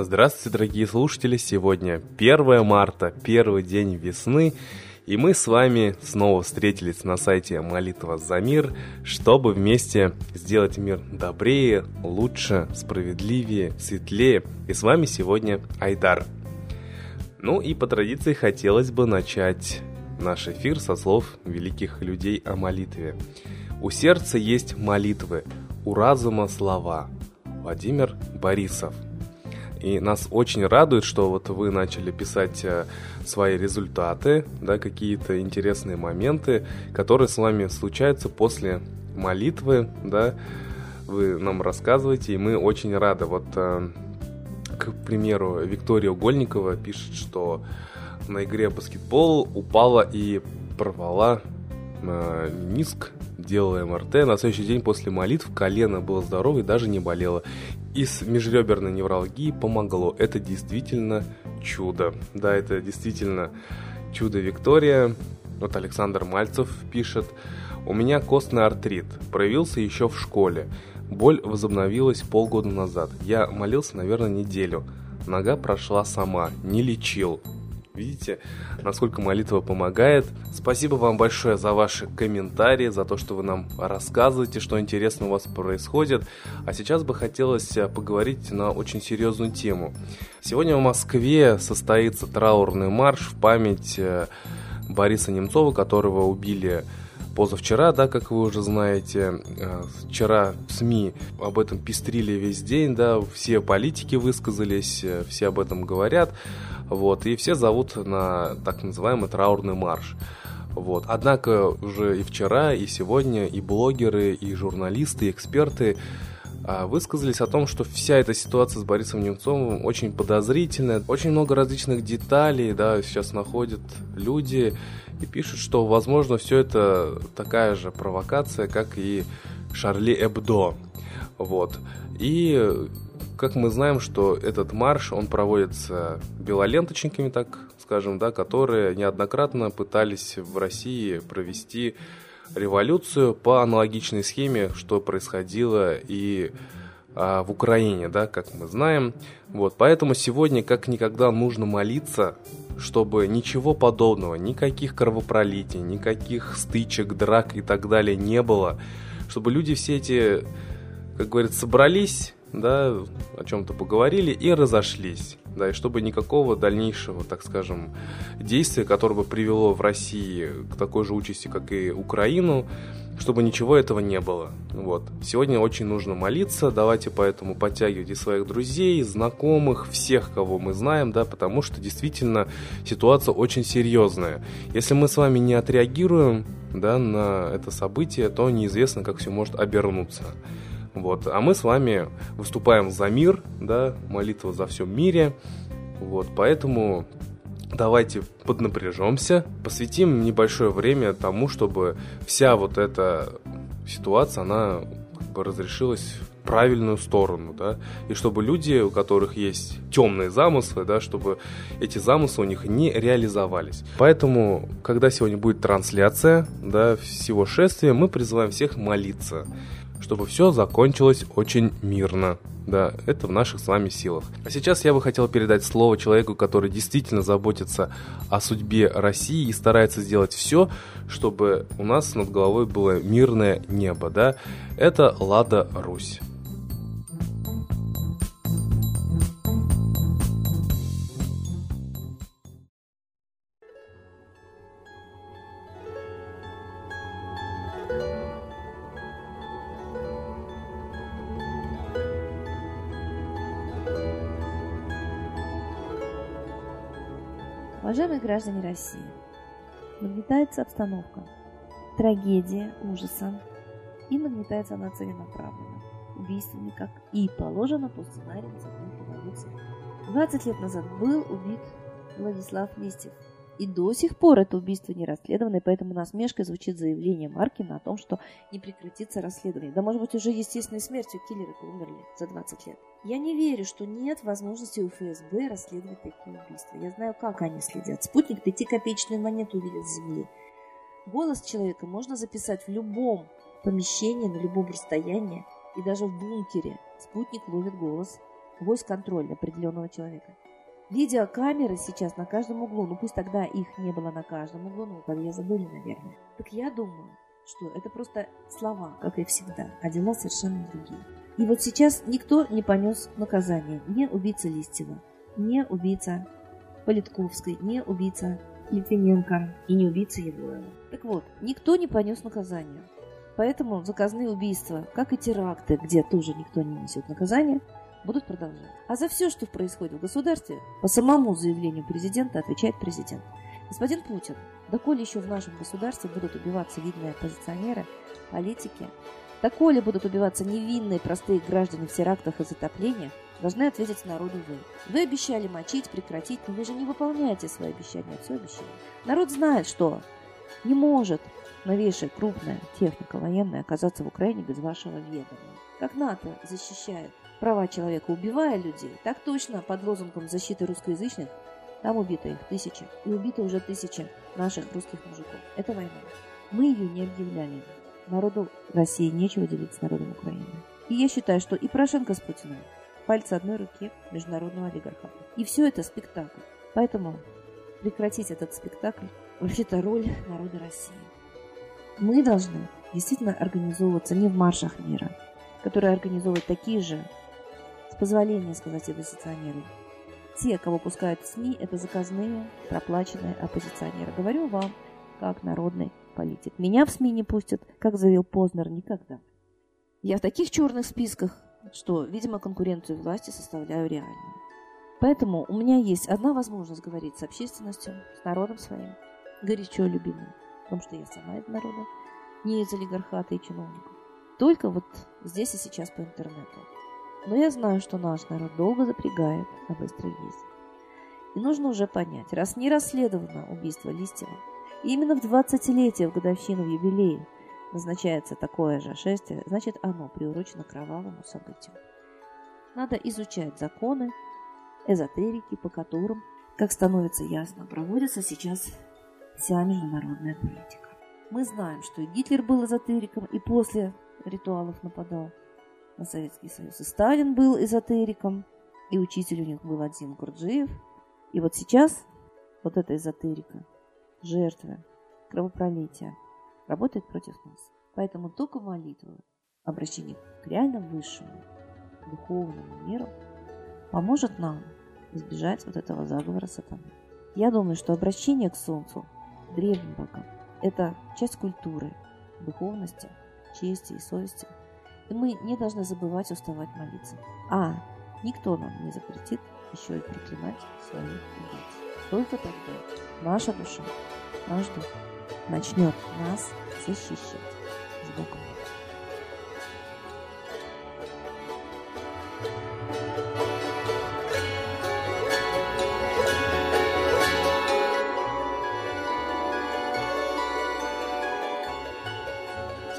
Здравствуйте, дорогие слушатели! Сегодня 1 марта, первый день весны, и мы с вами снова встретились на сайте Молитва за мир, чтобы вместе сделать мир добрее, лучше, справедливее, светлее. И с вами сегодня Айдар. Ну и по традиции хотелось бы начать наш эфир со слов великих людей о молитве. У сердца есть молитвы, у разума слова. Владимир Борисов – и нас очень радует, что вот вы начали писать э, свои результаты, да, какие-то интересные моменты, которые с вами случаются после молитвы, да, вы нам рассказываете, и мы очень рады. Вот, э, к примеру, Виктория Угольникова пишет, что на игре баскетбол упала и порвала э, мениск, делала МРТ. На следующий день после молитв колено было здорово и даже не болело и с межреберной невралгией помогло. Это действительно чудо. Да, это действительно чудо Виктория. Вот Александр Мальцев пишет. У меня костный артрит. Проявился еще в школе. Боль возобновилась полгода назад. Я молился, наверное, неделю. Нога прошла сама. Не лечил. Видите, насколько молитва помогает. Спасибо вам большое за ваши комментарии, за то, что вы нам рассказываете, что интересно у вас происходит. А сейчас бы хотелось э, поговорить на очень серьезную тему. Сегодня в Москве состоится траурный марш в память э, Бориса Немцова, которого убили позавчера, да, как вы уже знаете, э, вчера СМИ об этом пестрили весь день, да, все политики высказались, все об этом говорят. Вот, и все зовут на так называемый траурный марш. Вот. Однако уже и вчера, и сегодня и блогеры, и журналисты, и эксперты высказались о том, что вся эта ситуация с Борисом Немцовым очень подозрительная. Очень много различных деталей да, сейчас находят люди и пишут, что, возможно, все это такая же провокация, как и Шарли Эбдо. Вот. И как мы знаем, что этот марш, он проводится белоленточниками, так скажем, да, которые неоднократно пытались в России провести революцию по аналогичной схеме, что происходило и а, в Украине, да, как мы знаем. Вот, поэтому сегодня как никогда нужно молиться, чтобы ничего подобного, никаких кровопролитий, никаких стычек, драк и так далее не было, чтобы люди все эти, как говорится, собрались да, о чем-то поговорили и разошлись. Да, и чтобы никакого дальнейшего, так скажем, действия, которое бы привело в России к такой же участи, как и Украину, чтобы ничего этого не было. Вот. Сегодня очень нужно молиться, давайте поэтому подтягивайте своих друзей, знакомых, всех, кого мы знаем, да, потому что действительно ситуация очень серьезная. Если мы с вами не отреагируем да, на это событие, то неизвестно, как все может обернуться. Вот. А мы с вами выступаем за мир, да, молитва за всем мире. Вот, поэтому давайте поднапряжемся, посвятим небольшое время тому, чтобы вся вот эта ситуация, она как бы разрешилась в правильную сторону, да, и чтобы люди, у которых есть темные замыслы, да, чтобы эти замыслы у них не реализовались. Поэтому, когда сегодня будет трансляция, да, всего шествия, мы призываем всех молиться чтобы все закончилось очень мирно. Да, это в наших с вами силах. А сейчас я бы хотел передать слово человеку, который действительно заботится о судьбе России и старается сделать все, чтобы у нас над головой было мирное небо, да. Это Лада Русь. Уважаемые граждане России, нагнетается обстановка, трагедия, ужаса, и нагнетается она целенаправленно, убийствами, как и положено по сценарию законной революции. 20 лет назад был убит Владислав Листьев, и до сих пор это убийство не расследовано, и поэтому насмешкой звучит заявление Маркина о том, что не прекратится расследование. Да, может быть, уже естественной смертью киллеры-то умерли за 20 лет. Я не верю, что нет возможности у ФСБ расследовать такие убийства. Я знаю, как они следят. Спутник пятикопеечную монету увидел с земли. Голос человека можно записать в любом помещении, на любом расстоянии, и даже в бункере. Спутник ловит голос войс контроль определенного человека. Видеокамеры сейчас на каждом углу, ну пусть тогда их не было на каждом углу, ну подъезда были, наверное. Так я думаю, что это просто слова, как и всегда, а дела совершенно другие. И вот сейчас никто не понес наказание. Не убийца Листьева, не убийца Политковской, не убийца Литвиненко и не убийца Егорова. Так вот, никто не понес наказание. Поэтому заказные убийства, как и теракты, где тоже никто не несет наказания, будут продолжать. А за все, что происходит в государстве, по самому заявлению президента отвечает президент. Господин Путин, доколе еще в нашем государстве будут убиваться видные оппозиционеры, политики, доколе будут убиваться невинные простые граждане в терактах и затоплениях, должны ответить народу вы. Вы обещали мочить, прекратить, но вы же не выполняете свои обещания, все обещали. Народ знает, что не может новейшая крупная техника военная оказаться в Украине без вашего ведома. Как НАТО защищает права человека, убивая людей, так точно под лозунгом защиты русскоязычных там убито их тысячи. И убито уже тысячи наших русских мужиков. Это война. Мы ее не объявляли. Народу России нечего делить с народом Украины. И я считаю, что и Порошенко с Путиным пальцы одной руки международного олигарха. И все это спектакль. Поэтому прекратить этот спектакль вообще-то роль народа России. Мы должны действительно организовываться не в маршах мира, которые организовывают такие же, с позволения сказать оппозиционеры. Те, кого пускают в СМИ, это заказные, проплаченные оппозиционеры. Говорю вам, как народный политик. Меня в СМИ не пустят, как заявил Познер, никогда. Я в таких черных списках, что, видимо, конкуренцию власти составляю реальную. Поэтому у меня есть одна возможность говорить с общественностью, с народом своим, горячо любимым потому что я сама из народа, не из олигархата и чиновников. Только вот здесь и сейчас по интернету. Но я знаю, что наш народ долго запрягает, а быстро ездит. И нужно уже понять, раз не расследовано убийство Листьева, и именно в 20-летие, в годовщину, в юбилей назначается такое же шествие, значит оно приурочено кровавому событию. Надо изучать законы, эзотерики, по которым, как становится ясно, проводятся сейчас вся международная политика. Мы знаем, что и Гитлер был эзотериком и после ритуалов нападал на Советский Союз. И Сталин был эзотериком, и учитель у них был один Гурджиев. И вот сейчас вот эта эзотерика, жертвы, кровопролития, работает против нас. Поэтому только молитва, обращение к реально высшему, духовному миру поможет нам избежать вот этого заговора сатаны. Я думаю, что обращение к Солнцу – древним богам. Это часть культуры, духовности, чести и совести. И мы не должны забывать уставать молиться. А никто нам не запретит еще и проклинать своих убийц. Только тогда наша душа, наш дух начнет нас защищать с Богом.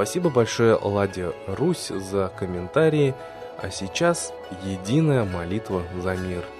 Спасибо большое Ладе Русь за комментарии, а сейчас единая молитва за мир –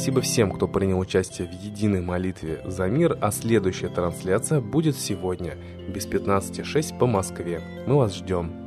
Спасибо всем, кто принял участие в единой молитве за мир, а следующая трансляция будет сегодня, без 15.06 по Москве. Мы вас ждем.